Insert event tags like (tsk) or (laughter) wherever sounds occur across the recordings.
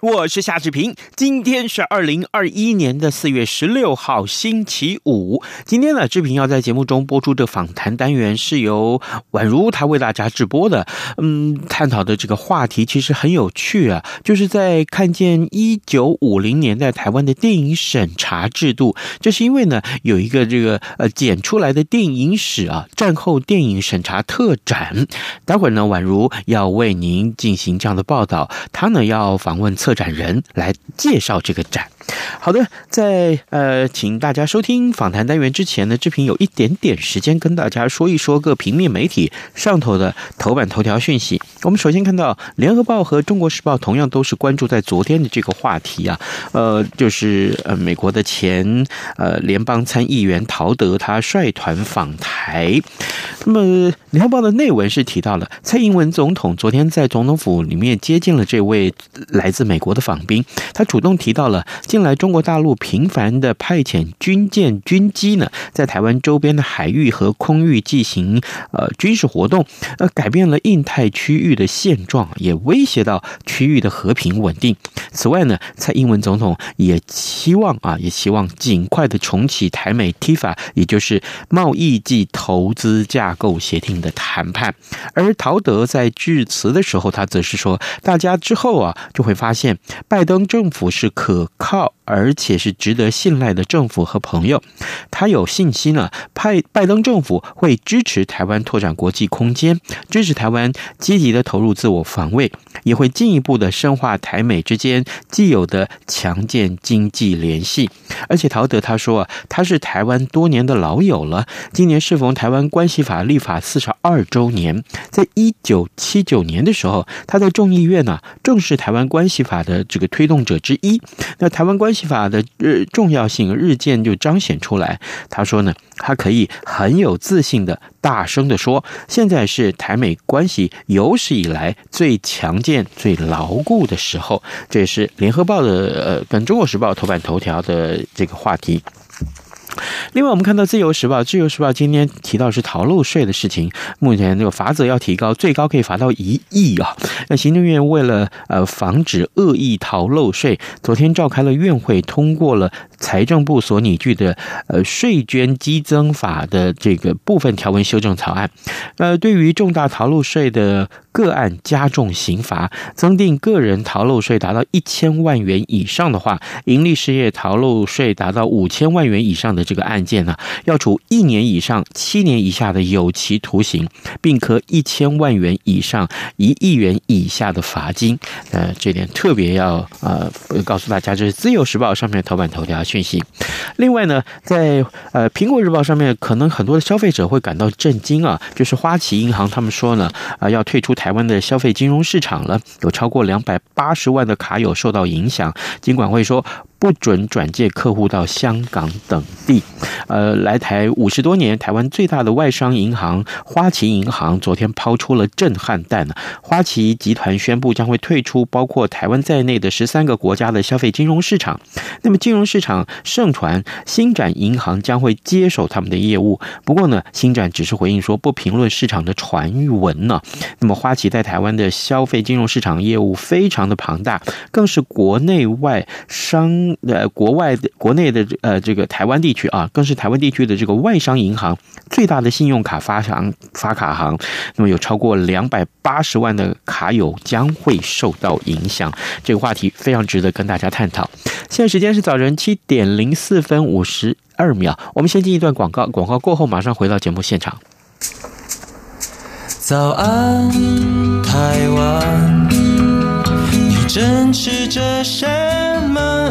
我是夏志平。今天是二零二一年的四月十六号，星期五。今天呢，志平要在节目中播出的访谈单元是由宛如他为大家直播的。嗯，探讨的这个话题其实很有趣啊，就是在看见一九五零年代台湾的电影审查制度。这是因为呢，有一个这个呃剪出来的电影史啊，战后电影审查特展。待会儿呢，宛如要为您进行这样的报道，他呢。要访问策策展人来介绍这个展。好的，在呃，请大家收听访谈单元之前呢，志平有一点点时间跟大家说一说各平面媒体上头的头版头条讯息。我们首先看到《联合报》和《中国时报》同样都是关注在昨天的这个话题啊，呃，就是呃，美国的前呃联邦参议员陶德他率团访台。那么《联合报》的内文是提到了蔡英文总统昨天在总统府里面接见了这位来自美国的访宾，他主动提到了来中国大陆频繁的派遣军舰、军机呢，在台湾周边的海域和空域进行呃军事活动，呃，改变了印太区域的现状，也威胁到区域的和平稳定。此外呢，蔡英文总统也期望啊，也希望尽快的重启台美 TIFA，也就是贸易暨投资架构协定的谈判。而陶德在致辞的时候，他则是说，大家之后啊就会发现，拜登政府是可靠。out 而且是值得信赖的政府和朋友，他有信心呢。派拜登政府会支持台湾拓展国际空间，支持台湾积极的投入自我防卫，也会进一步的深化台美之间既有的强健经济联系。而且陶德他说啊，他是台湾多年的老友了。今年适逢台湾关系法立法四十二周年，在一九七九年的时候，他在众议院呢，正是台湾关系法的这个推动者之一。那台湾关系法的日重要性日渐就彰显出来。他说呢，他可以很有自信的大声的说，现在是台美关系有史以来最强健、最牢固的时候。这也是联合报的呃跟中国时报头版头条的这个话题。另外，我们看到《自由时报》，《自由时报》今天提到是逃漏税的事情，目前这个罚则要提高，最高可以罚到一亿啊！那行政院为了呃防止恶意逃漏税，昨天召开了院会，通过了财政部所拟具的呃税捐激增法的这个部分条文修正草案。呃，对于重大逃漏税的个案加重刑罚，增订个人逃漏税达到一千万元以上的话，营利事业逃漏税达到五千万元以上的这个案件呢，要处一年以上七年以下的有期徒刑，并科一千万元以上一亿元以下的罚金。呃，这点特别要呃告诉大家，这是《自由时报》上面头版头条讯息。另外呢，在呃《苹果日报》上面，可能很多的消费者会感到震惊啊，就是花旗银行他们说呢，啊要退出。台湾的消费金融市场了，有超过两百八十万的卡友受到影响。尽管会说，不准转借客户到香港等地。呃，来台五十多年，台湾最大的外商银行花旗银行昨天抛出了震撼弹呢。花旗集团宣布将会退出包括台湾在内的十三个国家的消费金融市场。那么，金融市场盛传新展银行将会接手他们的业务。不过呢，新展只是回应说不评论市场的传闻呢。那么，花旗在台湾的消费金融市场业务非常的庞大，更是国内外商。呃，国外的、国内的呃，这个台湾地区啊，更是台湾地区的这个外商银行最大的信用卡发行发卡行，那么有超过两百八十万的卡友将会受到影响。这个话题非常值得跟大家探讨。现在时间是早晨七点零四分五十二秒，我们先进一段广告，广告过后马上回到节目现场。早安，台湾。你正吃着什么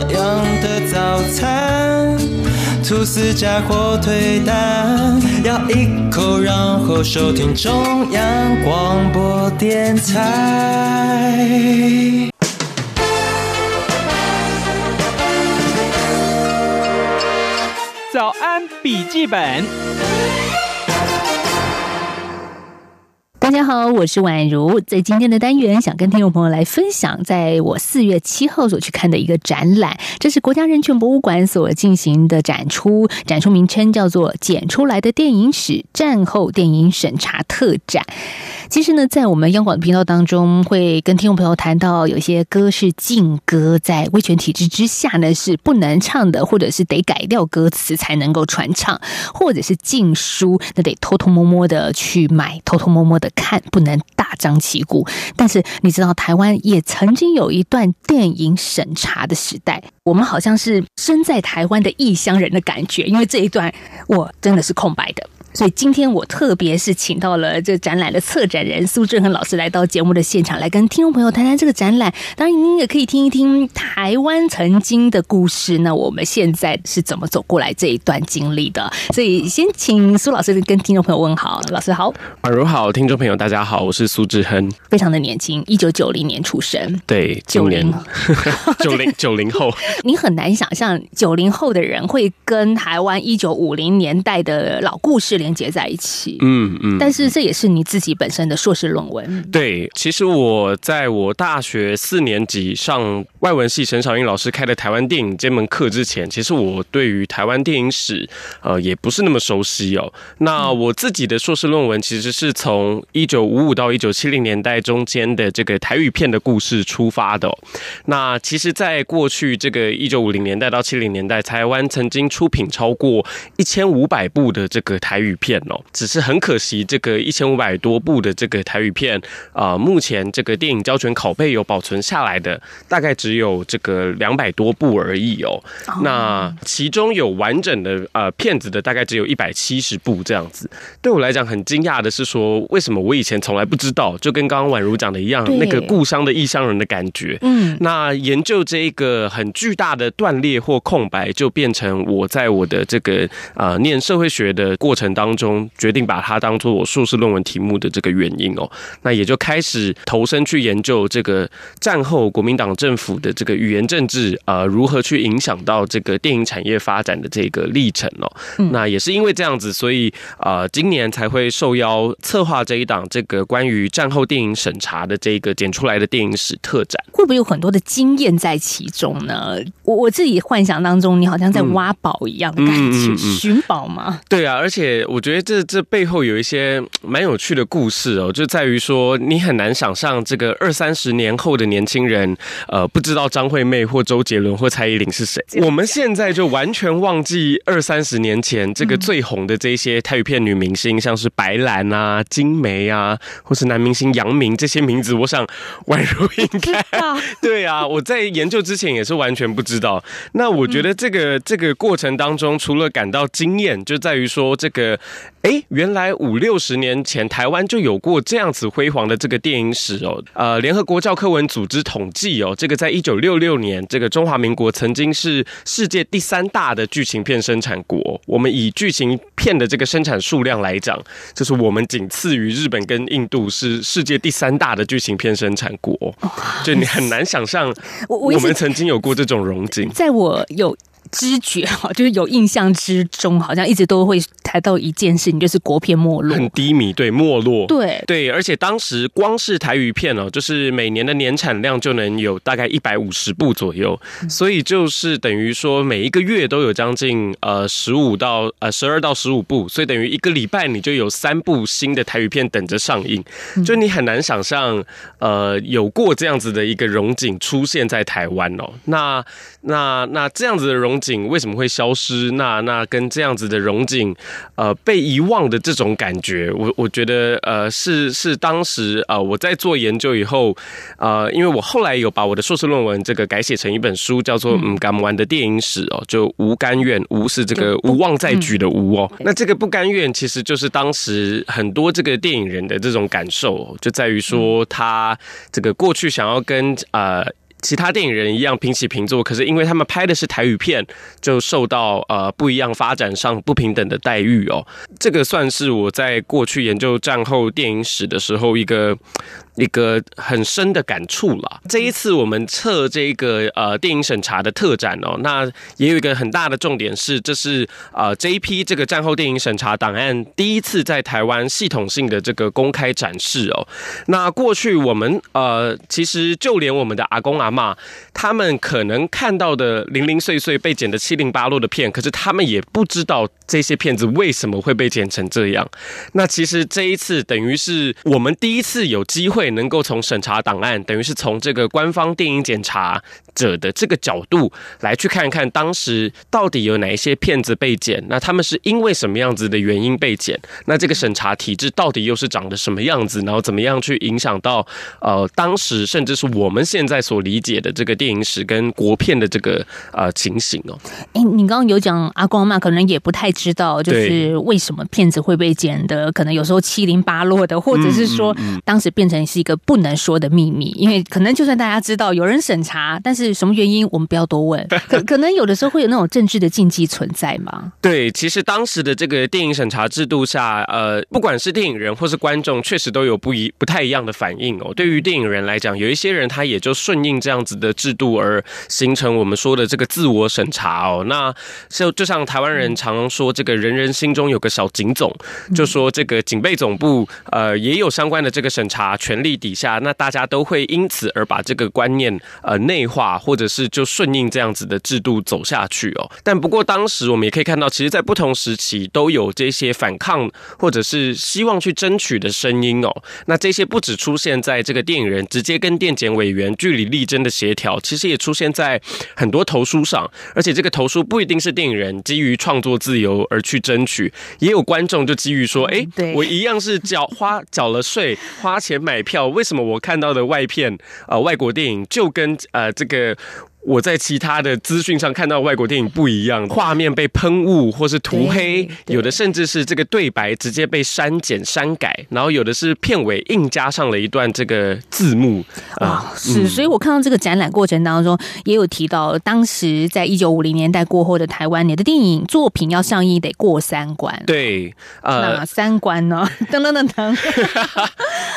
样的早餐？吐司加火腿蛋，咬一口，然后收听中央广播电台。早安，笔记本。大家好，我是宛如。在今天的单元，想跟听众朋友来分享，在我四月七号所去看的一个展览，这是国家人权博物馆所进行的展出，展出名称叫做《剪出来的电影史：战后电影审查特展》。其实呢，在我们央广的频道当中，会跟听众朋友谈到，有些歌是禁歌，在威权体制之下呢是不能唱的，或者是得改掉歌词才能够传唱，或者是禁书，那得偷偷摸摸的去买，偷偷摸摸的看，不能大张旗鼓。但是你知道，台湾也曾经有一段电影审查的时代，我们好像是身在台湾的异乡人的感觉，因为这一段我真的是空白的。所以今天我特别是请到了这展览的策展人苏志恒老师来到节目的现场，来跟听众朋友谈谈这个展览。当然，您也可以听一听台湾曾经的故事。那我们现在是怎么走过来这一段经历的？所以先请苏老师跟听众朋友问好。老师好，宛如好，听众朋友大家好，我是苏志恒，非常的年轻，一九九零年出生，对，(laughs) 九零，九零九零后。(laughs) 你很难想象九零后的人会跟台湾一九五零年代的老故事连接在一起，嗯嗯，但是这也是你自己本身的硕士论文。对，其实我在我大学四年级上外文系陈小英老师开的台湾电影这门课之前，其实我对于台湾电影史呃也不是那么熟悉哦。那我自己的硕士论文其实是从一九五五到一九七零年代中间的这个台语片的故事出发的哦。那其实，在过去这个一九五零年代到七零年代，台湾曾经出品超过一千五百部的这个台语片哦，只是很可惜，这个一千五百多部的这个台语片啊，目前这个电影胶卷拷贝有保存下来的，大概只有这个两百多部而已哦。那其中有完整的呃片子的，大概只有一百七十部这样子。对我来讲很惊讶的是说，为什么我以前从来不知道？就跟刚刚宛如讲的一样，那个故乡的异乡人的感觉。嗯，那研究这一个很巨大的断裂或空白，就变成我在我的这个呃念社会学的过程当中，决定把它当做我硕士论文题目的这个原因哦，那也就开始投身去研究这个战后国民党政府的这个语言政治啊，如何去影响到这个电影产业发展的这个历程哦。那也是因为这样子，所以啊，今年才会受邀策划这一档这个关于战后电影审查的这个剪出来的电影史特展。会不会有很多的经验在其中呢？我我自己幻想当中，你好像在挖宝一样的感觉，寻宝吗？对啊，而且我觉得这这背后有一些 (tsk) 蛮有趣的故事哦，就在于说你很难想象这个二三十年后的年轻人，呃，不知道张惠妹或周杰伦或蔡依林是谁。(laughs) 我们现在就完全忘记二三十年前这个最红的这些台语片女明星，像是白兰啊、金梅啊，或是男明星杨明这些名字，我想宛如应该 (laughs) (laughs) 对啊，我在研究之前也是完全不知道。那我觉得这个这个过程当中，除了感到惊艳，就在于说这个。哎，原来五六十年前台湾就有过这样子辉煌的这个电影史哦。呃，联合国教科文组织统计哦，这个在一九六六年，这个中华民国曾经是世界第三大的剧情片生产国。我们以剧情片的这个生产数量来讲，就是我们仅次于日本跟印度，是世界第三大的剧情片生产国。就你很难想象，我们曾经有过这种荣景。在我有。知觉哈，就是有印象之中，好像一直都会谈到一件事情，就是国片没落，很低迷，对，没落，对。对，而且当时光是台语片哦，就是每年的年产量就能有大概一百五十部左右，所以就是等于说每一个月都有将近呃十五到呃十二到十五部，所以等于一个礼拜你就有三部新的台语片等着上映，就你很难想象呃有过这样子的一个荣景出现在台湾哦，那那那这样子的荣。景为什么会消失？那那跟这样子的荣景，呃，被遗忘的这种感觉，我我觉得，呃，是是当时呃我在做研究以后，呃，因为我后来有把我的硕士论文这个改写成一本书，叫做《嗯甘完的电影史》哦，就无甘愿，无是这个无望再举的无哦。那这个不甘愿，其实就是当时很多这个电影人的这种感受，就在于说他这个过去想要跟呃。其他电影人一样平起平坐，可是因为他们拍的是台语片，就受到呃不一样发展上不平等的待遇哦。这个算是我在过去研究战后电影史的时候一个一个很深的感触了。这一次我们测这个呃电影审查的特展哦，那也有一个很大的重点是，这是呃这一批这个战后电影审查档案第一次在台湾系统性的这个公开展示哦。那过去我们呃其实就连我们的阿公阿嬷，他们可能看到的零零碎碎被剪得七零八落的片，可是他们也不知道这些片子为什么会被剪成这样。那其实这一次等于是我们第一次有机会。能够从审查档案，等于是从这个官方电影检查者的这个角度来去看看当时到底有哪一些片子被剪，那他们是因为什么样子的原因被剪？那这个审查体制到底又是长得什么样子？然后怎么样去影响到呃当时甚至是我们现在所理解的这个电影史跟国片的这个呃情形哦？哎，你刚刚有讲阿光嘛，可能也不太知道，就是为什么片子会被剪的，可能有时候七零八落的，或者是说当时变成是。一个不能说的秘密，因为可能就算大家知道有人审查，但是什么原因我们不要多问。(laughs) 可可能有的时候会有那种政治的禁忌存在吗？对，其实当时的这个电影审查制度下，呃，不管是电影人或是观众，确实都有不一不太一样的反应哦。对于电影人来讲，有一些人他也就顺应这样子的制度而形成我们说的这个自我审查哦。那就就像台湾人常常说，这个人人心中有个小警总，就说这个警备总部呃也有相关的这个审查权力。底下，那大家都会因此而把这个观念呃内化，或者是就顺应这样子的制度走下去哦。但不过当时我们也可以看到，其实，在不同时期都有这些反抗或者是希望去争取的声音哦。那这些不只出现在这个电影人直接跟电检委员据理力争的协调，其实也出现在很多投书上。而且这个投书不一定是电影人基于创作自由而去争取，也有观众就基于说，哎，我一样是缴花缴了税，花钱买票。为什么我看到的外片，呃，外国电影就跟呃这个。Yeah. 我在其他的资讯上看到外国电影不一样，画面被喷雾或是涂黑，有的甚至是这个对白直接被删减删改，然后有的是片尾硬加上了一段这个字幕啊。是，所以我看到这个展览过程当中也有提到，当时在一九五零年代过后的台湾，你的电影作品要上映得过三关。对，呃，哪三关呢？(laughs) 噔噔噔噔，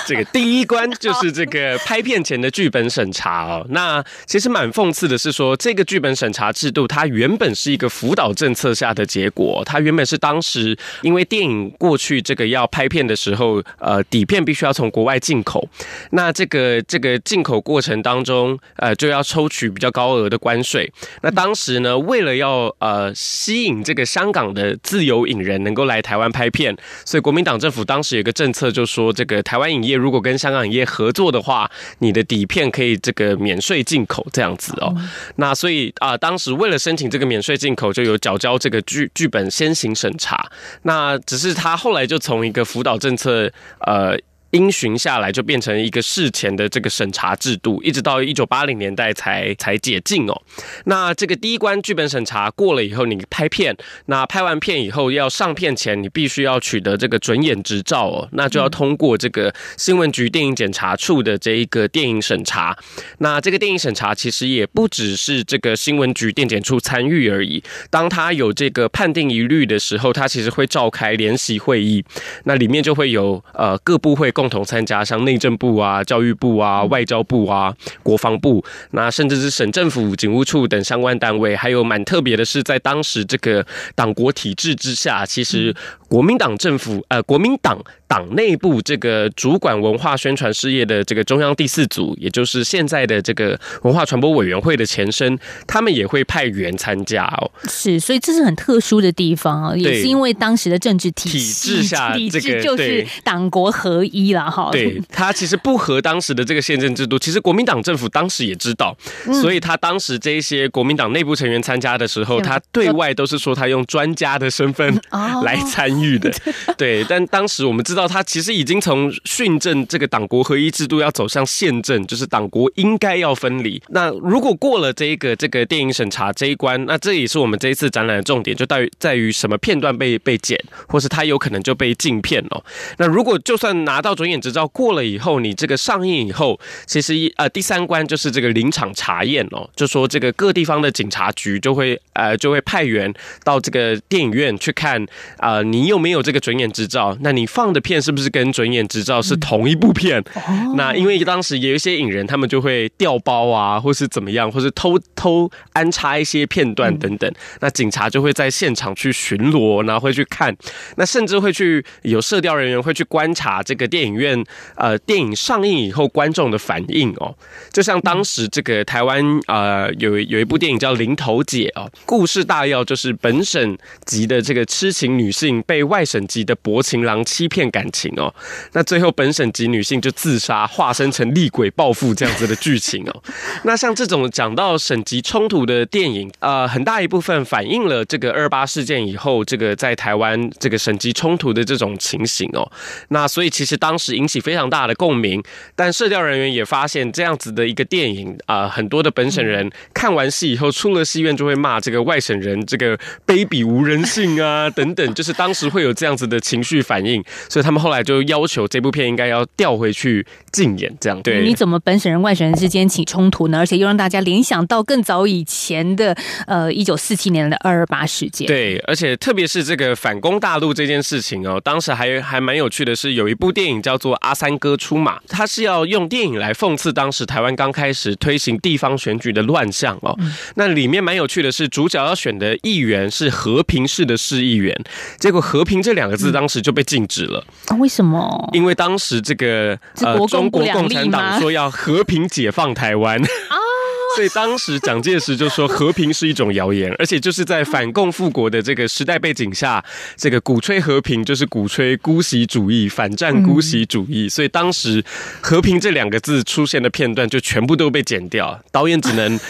这个第一关就是这个拍片前的剧本审查哦。那其实蛮讽刺的。是说，这个剧本审查制度，它原本是一个辅导政策下的结果。它原本是当时因为电影过去这个要拍片的时候，呃，底片必须要从国外进口。那这个这个进口过程当中，呃，就要抽取比较高额的关税。那当时呢，为了要呃吸引这个香港的自由影人能够来台湾拍片，所以国民党政府当时有个政策，就说这个台湾影业如果跟香港影业合作的话，你的底片可以这个免税进口这样子哦。那所以啊、当时为了申请这个免税进口，就有缴交这个剧剧本先行审查。那只是他后来就从一个辅导政策，呃。因循下来就变成一个事前的这个审查制度，一直到一九八零年代才才解禁哦。那这个第一关剧本审查过了以后，你拍片，那拍完片以后要上片前，你必须要取得这个准演执照哦，那就要通过这个新闻局电影检查处的这一个电影审查。那这个电影审查其实也不只是这个新闻局电检处参与而已，当他有这个判定疑虑的时候，他其实会召开联席会议，那里面就会有呃各部会共。共同参加，像内政部啊、教育部啊、外交部啊、国防部，那甚至是省政府、警务处等相关单位，还有蛮特别的是，在当时这个党国体制之下，其实国民党政府呃，国民党。党内部这个主管文化宣传事业的这个中央第四组，也就是现在的这个文化传播委员会的前身，他们也会派员参加哦。是，所以这是很特殊的地方啊，也是因为当时的政治体体制下，体制就是党国合一对，他其实不合当时的这个宪政制度，其实国民党政府当时也知道，所以他当时这一些国民党内部成员参加的时候，他对外都是说他用专家的身份 (laughs) 来参与的。(laughs) 对，但当时我们知道。他其实已经从训政这个党国合一制度要走向宪政，就是党国应该要分离。那如果过了这一个这个电影审查这一关，那这也是我们这一次展览的重点，就在于在于什么片段被被剪，或是他有可能就被禁片哦。那如果就算拿到准演执照过了以后，你这个上映以后，其实呃第三关就是这个临场查验哦，就说这个各地方的警察局就会呃就会派员到这个电影院去看啊、呃，你有没有这个准演执照？那你放的片是不是跟准演执照是同一部片？嗯、那因为当时也有一些影人，他们就会调包啊，或是怎么样，或是偷偷安插一些片段等等。嗯、那警察就会在现场去巡逻，然后会去看，那甚至会去有摄调人员会去观察这个电影影院呃电影上映以后观众的反应哦。就像当时这个台湾呃有有一部电影叫《林头姐》哦，故事大要就是本省籍的这个痴情女性被外省籍的薄情郎欺骗感情哦，那最后本省籍女性就自杀，化身成厉鬼报复这样子的剧情哦。(laughs) 那像这种讲到省级冲突的电影，呃，很大一部分反映了这个二八事件以后，这个在台湾这个省级冲突的这种情形哦。那所以其实当引起非常大的共鸣，但社调人员也发现这样子的一个电影啊、呃，很多的本省人看完戏以后出了戏院就会骂这个外省人这个卑鄙无人性啊 (laughs) 等等，就是当时会有这样子的情绪反应，所以他们后来就要求这部片应该要调回去禁演，这样对？你怎么本省人外省人之间起冲突呢？而且又让大家联想到更早以前的呃一九四七年的二二八事件。对，而且特别是这个反攻大陆这件事情哦，当时还还蛮有趣的是，有一部电影叫做《阿三哥出马》，他是要用电影来讽刺当时台湾刚开始推行地方选举的乱象哦。嗯、那里面蛮有趣的是，主角要选的议员是和平市的市议员，结果“和平”这两个字当时就被禁止了。啊、嗯？为什么？因为当时这个呃，中国共产党说要和平解放台湾。(laughs) (laughs) 所以当时蒋介石就说和平是一种谣言，而且就是在反共复国的这个时代背景下，这个鼓吹和平就是鼓吹姑息主义，反战姑息主义。所以当时和平这两个字出现的片段就全部都被剪掉，导演只能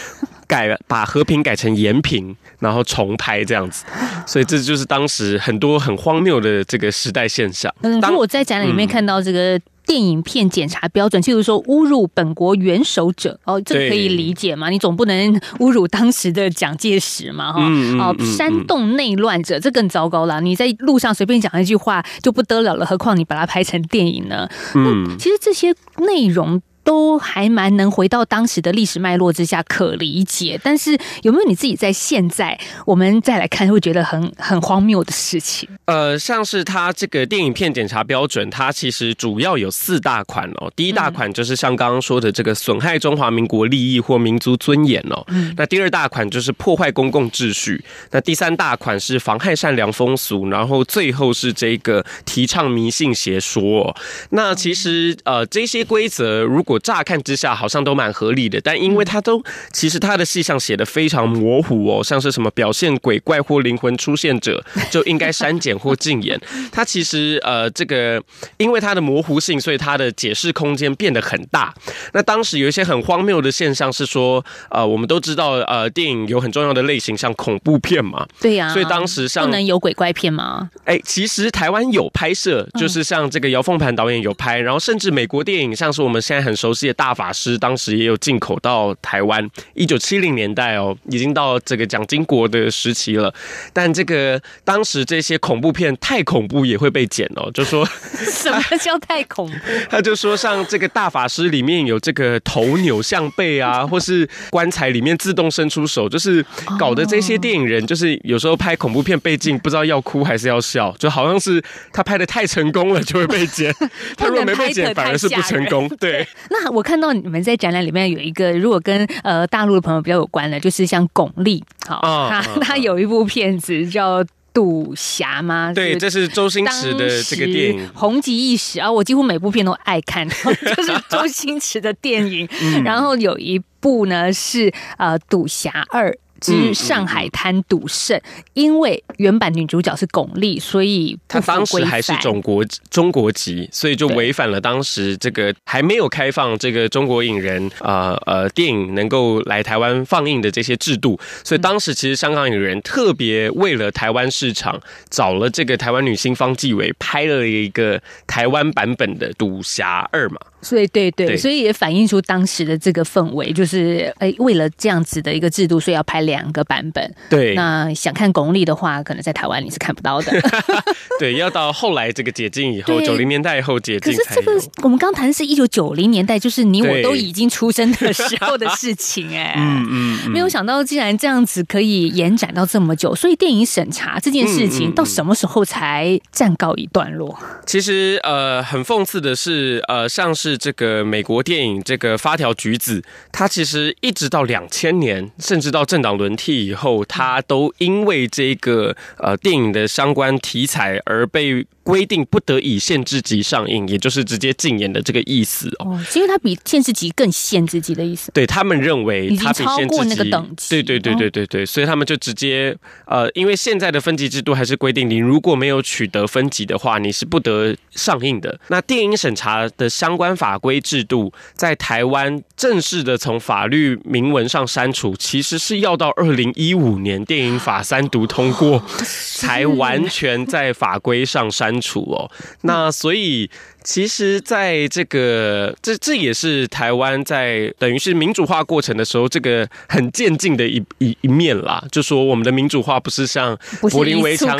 改把和平改成延平，然后重拍这样子。所以这就是当时很多很荒谬的这个时代现象。嗯，当我在展览里面看到这个。电影片检查标准，譬如说侮辱本国元首者，哦，这个可以理解嘛？你总不能侮辱当时的蒋介石嘛，哈、嗯，哦，煽动内乱者，这更糟糕了。你在路上随便讲一句话就不得了了，何况你把它拍成电影呢？嗯，其实这些内容。都还蛮能回到当时的历史脉络之下可理解，但是有没有你自己在现在我们再来看会觉得很 (laughs) 很荒谬的事情？呃，像是它这个电影片检查标准，它其实主要有四大款哦。第一大款就是像刚刚说的这个损害中华民国利益或民族尊严哦。嗯。那第二大款就是破坏公共秩序。那第三大款是妨害善良风俗，然后最后是这个提倡迷信邪说。那其实呃这些规则如果我乍看之下好像都蛮合理的，但因为它都其实它的细项写的非常模糊哦，像是什么表现鬼怪或灵魂出现者 (laughs) 就应该删减或禁演。它其实呃这个因为它的模糊性，所以它的解释空间变得很大。那当时有一些很荒谬的现象是说，呃我们都知道呃电影有很重要的类型像恐怖片嘛，对呀，所以当时像不能有鬼怪片吗？哎，其实台湾有拍摄，就是像这个姚凤盘导演有拍，然后甚至美国电影像是我们现在很。熟悉的大法师，当时也有进口到台湾。一九七零年代哦，已经到这个蒋经国的时期了。但这个当时这些恐怖片太恐怖也会被剪哦，就说 (laughs) 什么叫太恐怖？(laughs) 他就说像这个大法师里面有这个头扭向背啊，(laughs) 或是棺材里面自动伸出手，就是搞得这些电影人就是有时候拍恐怖片被禁，不知道要哭还是要笑，就好像是他拍的太成功了就会被剪，他如果没被剪反而是不成功，对。那我看到你们在展览里面有一个，如果跟呃大陆的朋友比较有关的，就是像巩俐，好，他他有一部片子叫《赌侠》吗？对，这是周星驰的这个电影，红极一时啊！我几乎每部片都爱看，(laughs) 就是周星驰的电影。然后有一部呢是呃《赌侠二》。之上海滩赌圣，因为原版女主角是巩俐，所以她当时还是中国中国籍，所以就违反了当时这个还没有开放这个中国影人呃呃电影能够来台湾放映的这些制度，所以当时其实香港影人特别为了台湾市场，找了这个台湾女星方季韦拍了一个台湾版本的《赌侠二》嘛。所以对对，对所以也反映出当时的这个氛围，就是哎，为了这样子的一个制度，所以要拍两个版本。对，那想看巩俐的话，可能在台湾你是看不到的。(laughs) 对，要到后来这个解禁以后，九零年代以后解禁。可是这个我们刚谈的是一九九零年代，就是你我都已经出生的时候的事情哎。(laughs) 嗯嗯，嗯，没有想到竟然这样子可以延展到这么久，所以电影审查这件事情到什么时候才暂告一段落？嗯嗯嗯、其实呃，很讽刺的是，呃，像是这个美国电影这个发条橘子，它其实一直到两千年，甚至到政党轮替以后，它都因为这个呃电影的相关题材而被。规定不得以限制级上映，也就是直接禁演的这个意思哦。因为它比限制级更限制级的意思。对，他们认为它比限制级，超过那个等级。对对对对对对，所以他们就直接呃，因为现在的分级制度还是规定，你如果没有取得分级的话，你是不得上映的。那电影审查的相关法规制度，在台湾正式的从法律明文上删除，其实是要到二零一五年电影法三读通过，才完全在法规上删。除哦，那所以。其实，在这个这这也是台湾在等于是民主化过程的时候，这个很渐进的一一一面啦。就说我们的民主化不是像柏林围墙，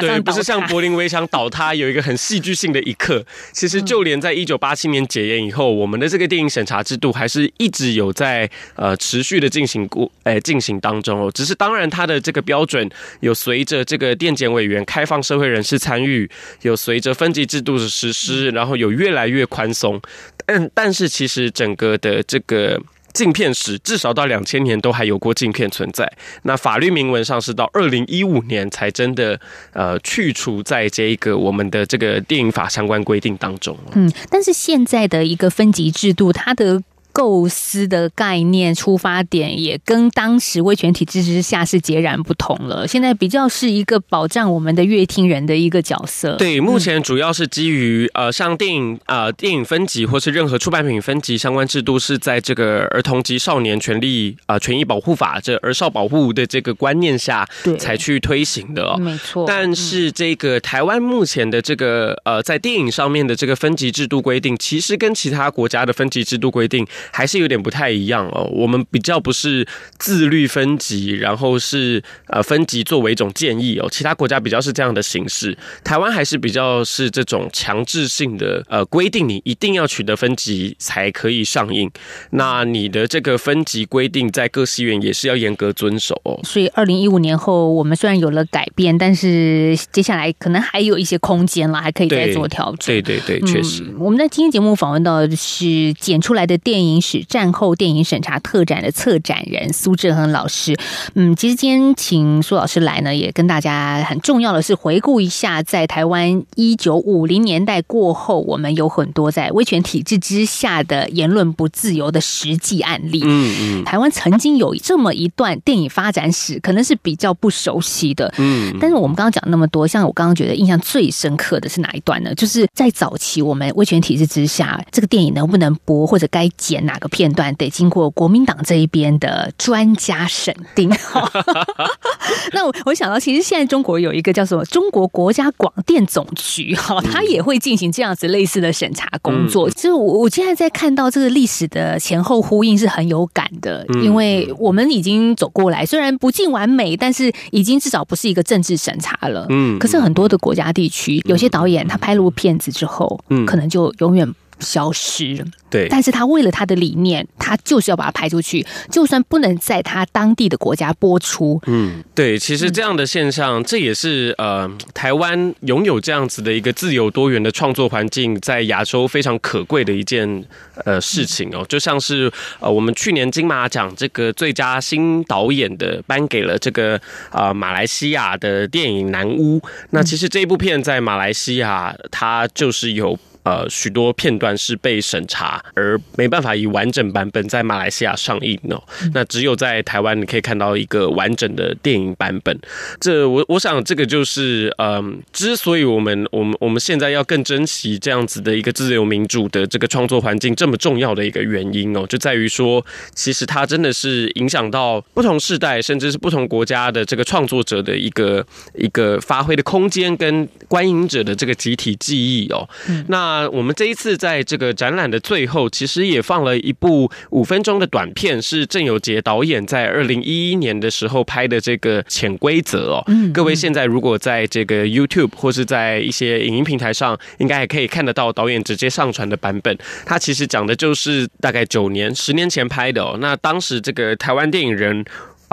对，不是像柏林围墙倒塌有一个很戏剧性的一刻。其实，就连在一九八七年解严以后，我们的这个电影审查制度还是一直有在呃持续的进行过，哎，进行当中哦。只是当然，它的这个标准有随着这个电检委员开放社会人士参与，有随着分级制度的实施，然后。然后有越来越宽松，但但是其实整个的这个镜片史，至少到两千年都还有过镜片存在。那法律明文上是到二零一五年才真的呃去除在这一个我们的这个电影法相关规定当中。嗯，但是现在的一个分级制度，它的。构思的概念出发点也跟当时威权体制之下是截然不同了。现在比较是一个保障我们的阅听人的一个角色。对，目前主要是基于呃，像电影呃电影分级或是任何出版品分级相关制度，是在这个儿童及少年权利呃权益保护法这儿少保护的这个观念下，才去推行的哦。没错。但是这个台湾目前的这个呃在电影上面的这个分级制度规定，其实跟其他国家的分级制度规定。还是有点不太一样哦。我们比较不是自律分级，然后是呃分级作为一种建议哦。其他国家比较是这样的形式，台湾还是比较是这种强制性的呃规定，你一定要取得分级才可以上映。那你的这个分级规定在各戏院也是要严格遵守哦。所以二零一五年后，我们虽然有了改变，但是接下来可能还有一些空间了，还可以再做调整。对对对，确实。嗯，我们在今天节目访问到的是剪出来的电影史战后电影审查特展的策展人苏志恒老师，嗯，其实今天请苏老师来呢，也跟大家很重要的是回顾一下，在台湾一九五零年代过后，我们有很多在威权体制之下的言论不自由的实际案例。嗯嗯，台湾曾经有这么一段电影发展史，可能是比较不熟悉的。嗯，但是我们刚刚讲那么多，像我刚刚觉得印象最深刻的是哪一段呢？就是在早期我们威权体制之下，这个电影能不能播，或者该剪哪个片段得经过国民党这一边的专家审定。(laughs) 那我我想到，其实现在中国有一个叫什么中国国家广电总局，哈，它也会进行这样子类似的审查工作。就、是、我我现在在看到这个历史的前后呼应是很有感的，因为我们已经走过来，虽然不尽完美，但是已经至少不是一个政治审查了。嗯，可是很多的国家地区，有些导演他拍了部片子之后，嗯，可能就永远。消失。了，对，但是他为了他的理念，他就是要把它拍出去，就算不能在他当地的国家播出，嗯，对，其实这样的现象，嗯、这也是呃，台湾拥有这样子的一个自由多元的创作环境，在亚洲非常可贵的一件呃事情哦，就像是呃，我们去年金马奖这个最佳新导演的颁给了这个啊、呃、马来西亚的电影《南巫》，那其实这一部片在马来西亚，它就是有。呃，许多片段是被审查而没办法以完整版本在马来西亚上映哦。那只有在台湾你可以看到一个完整的电影版本。这我我想这个就是，嗯，之所以我们我们我们现在要更珍惜这样子的一个自由民主的这个创作环境这么重要的一个原因哦，就在于说，其实它真的是影响到不同世代甚至是不同国家的这个创作者的一个一个发挥的空间跟观影者的这个集体记忆哦。那那我们这一次在这个展览的最后，其实也放了一部五分钟的短片，是郑有杰导演在二零一一年的时候拍的这个《潜规则》哦。嗯，各位现在如果在这个 YouTube 或是在一些影音平台上，应该也可以看得到导演直接上传的版本。他其实讲的就是大概九年、十年前拍的哦。那当时这个台湾电影人。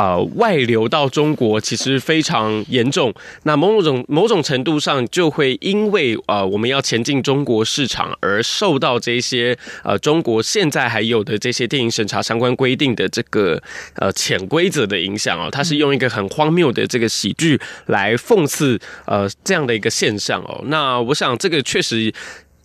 呃，外流到中国其实非常严重。那某种某种程度上，就会因为呃我们要前进中国市场而受到这些呃中国现在还有的这些电影审查相关规定的这个呃潜规则的影响哦。它是用一个很荒谬的这个喜剧来讽刺呃这样的一个现象哦。那我想这个确实。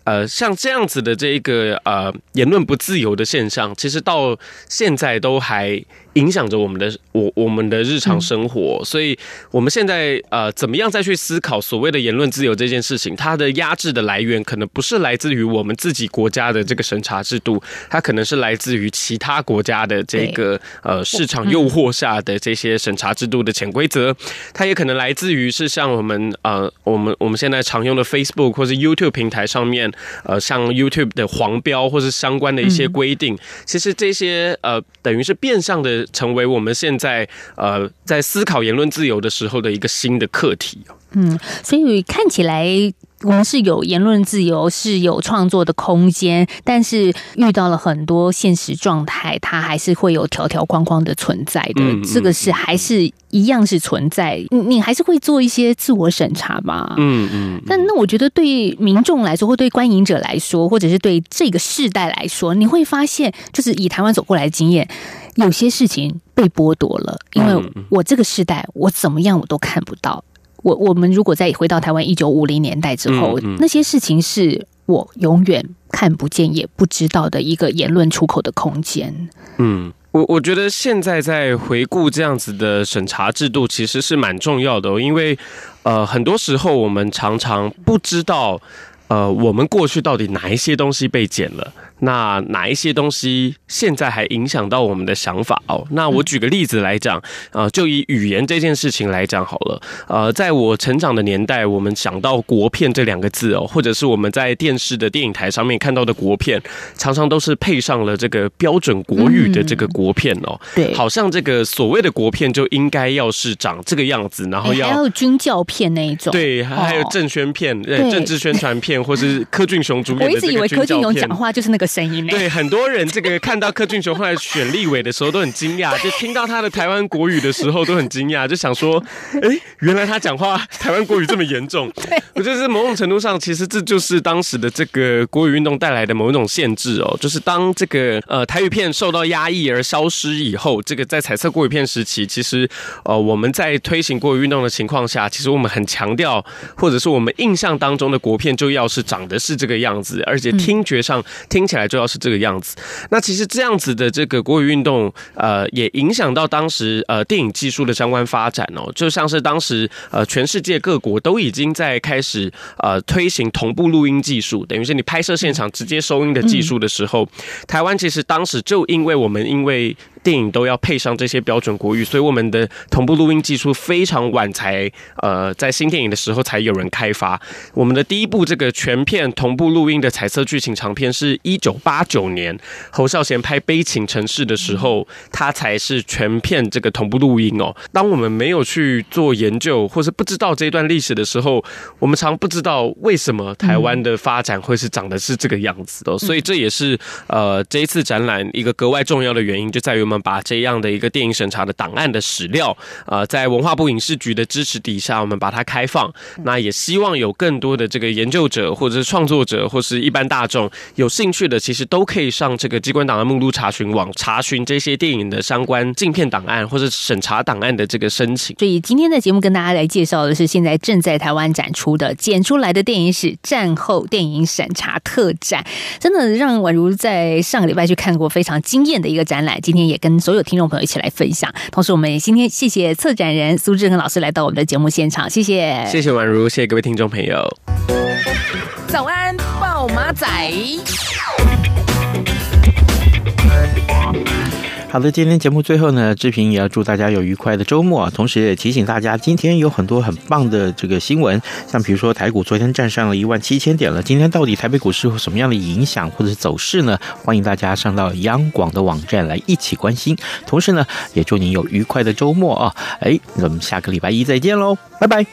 呃，像这样子的这一个呃言论不自由的现象，其实到现在都还影响着我们的我我们的日常生活。所以，我们现在呃怎么样再去思考所谓的言论自由这件事情？它的压制的来源可能不是来自于我们自己国家的这个审查制度，它可能是来自于其他国家的这个呃市场诱惑下的这些审查制度的潜规则。它也可能来自于是像我们呃我们我们现在常用的 Facebook 或是 YouTube 平台上面。呃，像 YouTube 的黄标或是相关的一些规定，其实这些呃，等于是变相的成为我们现在呃在思考言论自由的时候的一个新的课题。嗯，所以看起来。我们是有言论自由，是有创作的空间，但是遇到了很多现实状态，它还是会有条条框框的存在的。嗯、这个是还是一样是存在，你你还是会做一些自我审查嘛？嗯嗯。但那我觉得对民众来说，或对观影者来说，或者是对这个世代来说，你会发现，就是以台湾走过来的经验，有些事情被剥夺了，因为我这个世代，我怎么样我都看不到。我我们如果再回到台湾一九五零年代之后，嗯嗯，那些事情是我永远看不见也不知道的一个言论出口的空间。嗯，我我觉得现在在回顾这样子的审查制度，其实是蛮重要的哦，因为呃，很多时候我们常常不知道，呃，我们过去到底哪一些东西被剪了。那哪一些东西现在还影响到我们的想法哦？那我举个例子来讲，呃，就以语言这件事情来讲好了。呃，在我成长的年代，我们想到国片这两个字哦，或者是我们在电视的电影台上面看到的国片，常常都是配上了这个标准国语的这个国片哦。对，好像这个所谓的国片就应该要是长这个样子，然后要还有军教片那一种，对，还有政宣片、对，政治宣传片，或是柯俊雄主演的 (laughs) 这个军教片。我一直以为柯俊雄讲话就是那个。声音对，很多人这个看到柯俊雄后来选立委的时候都很惊讶，(laughs) 就听到他的台湾国语的时候都很惊讶，就想说，哎，原来他讲话 (laughs) 台湾国语这么严重。(laughs) 我觉得是某种程度上，其实这就是当时的这个国语运动带来的某一种限制哦，就是当这个呃台语片受到压抑而消失以后，这个在彩色国语片时期，其实呃我们在推行国语运动的情况下，其实我们很强调，或者是我们印象当中的国片就要是长得是这个样子，而且听觉上听起来。来就要是这个样子。那其实这样子的这个国语运动，呃，也影响到当时呃电影技术的相关发展哦。就像是当时呃全世界各国都已经在开始呃推行同步录音技术，等于是你拍摄现场直接收音的技术的时候，台湾其实当时就因为我们因为。电影都要配上这些标准国语，所以我们的同步录音技术非常晚才呃在新电影的时候才有人开发。我们的第一部这个全片同步录音的彩色剧情长片是一九八九年侯孝贤拍《悲情城市》的时候，他才是全片这个同步录音哦。当我们没有去做研究或是不知道这段历史的时候，我们常不知道为什么台湾的发展会是长得是这个样子的。所以这也是呃这一次展览一个格外重要的原因，就在于我们。把这样的一个电影审查的档案的史料，呃，在文化部影视局的支持底下，我们把它开放。那也希望有更多的这个研究者，或者是创作者，或是一般大众有兴趣的，其实都可以上这个机关档案目录查询网查询这些电影的相关镜片档案或者审查档案的这个申请。所以今天的节目跟大家来介绍的是现在正在台湾展出的《剪出来的电影史：战后电影审查特展》，真的让宛如在上个礼拜去看过非常惊艳的一个展览。今天也跟跟所有听众朋友一起来分享，同时我们也今天谢谢策展人苏志恒老师来到我们的节目现场，谢谢，谢谢宛如，谢谢各位听众朋友。早安，暴马仔。好的，今天节目最后呢，志平也要祝大家有愉快的周末啊，同时也提醒大家，今天有很多很棒的这个新闻，像比如说台股昨天站上了一万七千点了，今天到底台北股市有什么样的影响或者是走势呢？欢迎大家上到央广的网站来一起关心，同时呢，也祝您有愉快的周末啊！哎，那我们下个礼拜一再见喽，拜拜。